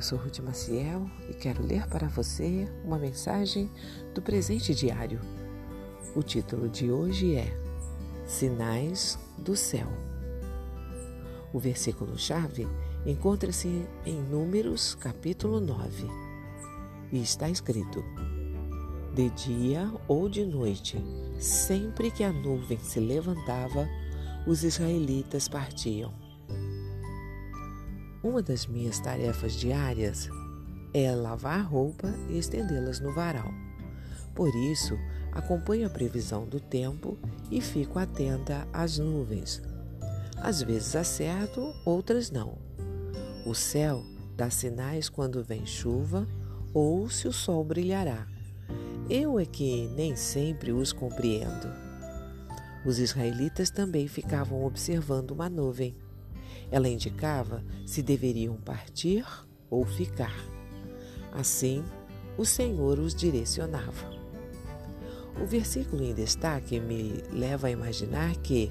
Eu sou Ruth Maciel e quero ler para você uma mensagem do presente diário. O título de hoje é Sinais do Céu. O versículo-chave encontra-se em Números, capítulo 9, e está escrito: De dia ou de noite, sempre que a nuvem se levantava, os israelitas partiam. Uma das minhas tarefas diárias é lavar roupa e estendê-las no varal. Por isso, acompanho a previsão do tempo e fico atenta às nuvens. Às vezes acerto, outras não. O céu dá sinais quando vem chuva ou se o sol brilhará. Eu é que nem sempre os compreendo. Os israelitas também ficavam observando uma nuvem. Ela indicava se deveriam partir ou ficar. Assim, o Senhor os direcionava. O versículo em destaque me leva a imaginar que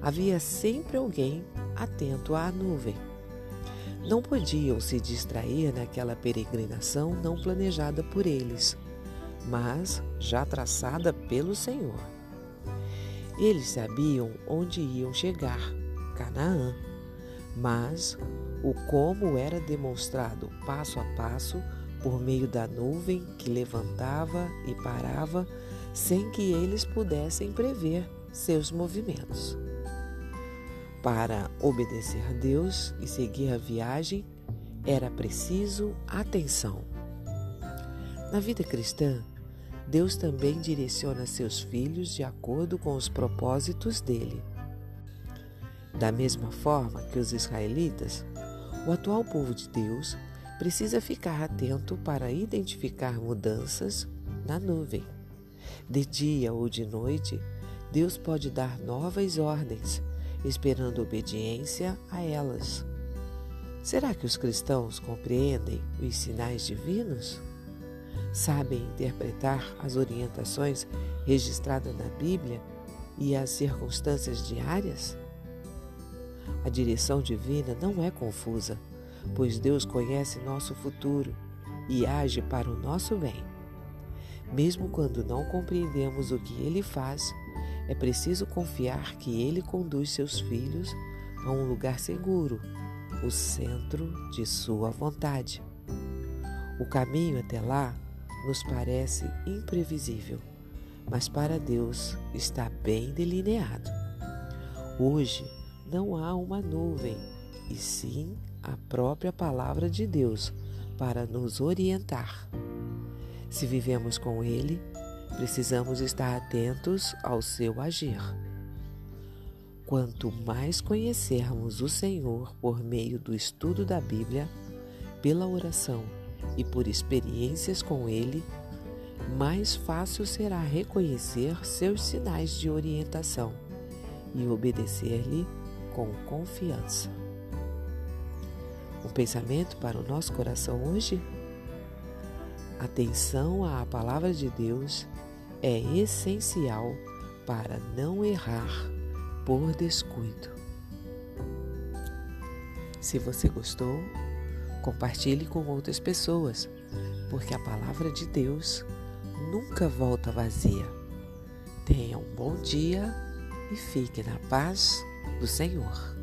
havia sempre alguém atento à nuvem. Não podiam se distrair naquela peregrinação não planejada por eles, mas já traçada pelo Senhor. Eles sabiam onde iam chegar, Canaã mas o como era demonstrado passo a passo por meio da nuvem que levantava e parava sem que eles pudessem prever seus movimentos. Para obedecer a Deus e seguir a viagem, era preciso atenção. Na vida cristã, Deus também direciona seus filhos de acordo com os propósitos dele. Da mesma forma que os israelitas, o atual povo de Deus precisa ficar atento para identificar mudanças na nuvem. De dia ou de noite, Deus pode dar novas ordens, esperando obediência a elas. Será que os cristãos compreendem os sinais divinos? Sabem interpretar as orientações registradas na Bíblia e as circunstâncias diárias? A direção divina não é confusa, pois Deus conhece nosso futuro e age para o nosso bem. Mesmo quando não compreendemos o que Ele faz, é preciso confiar que Ele conduz seus filhos a um lugar seguro, o centro de Sua vontade. O caminho até lá nos parece imprevisível, mas para Deus está bem delineado. Hoje, não há uma nuvem, e sim a própria palavra de Deus para nos orientar. Se vivemos com Ele, precisamos estar atentos ao seu agir. Quanto mais conhecermos o Senhor por meio do estudo da Bíblia, pela oração e por experiências com Ele, mais fácil será reconhecer seus sinais de orientação e obedecer-lhe com confiança. Um pensamento para o nosso coração hoje? Atenção à palavra de Deus é essencial para não errar por descuido. Se você gostou, compartilhe com outras pessoas, porque a palavra de Deus nunca volta vazia. Tenha um bom dia e fique na paz do Senhor.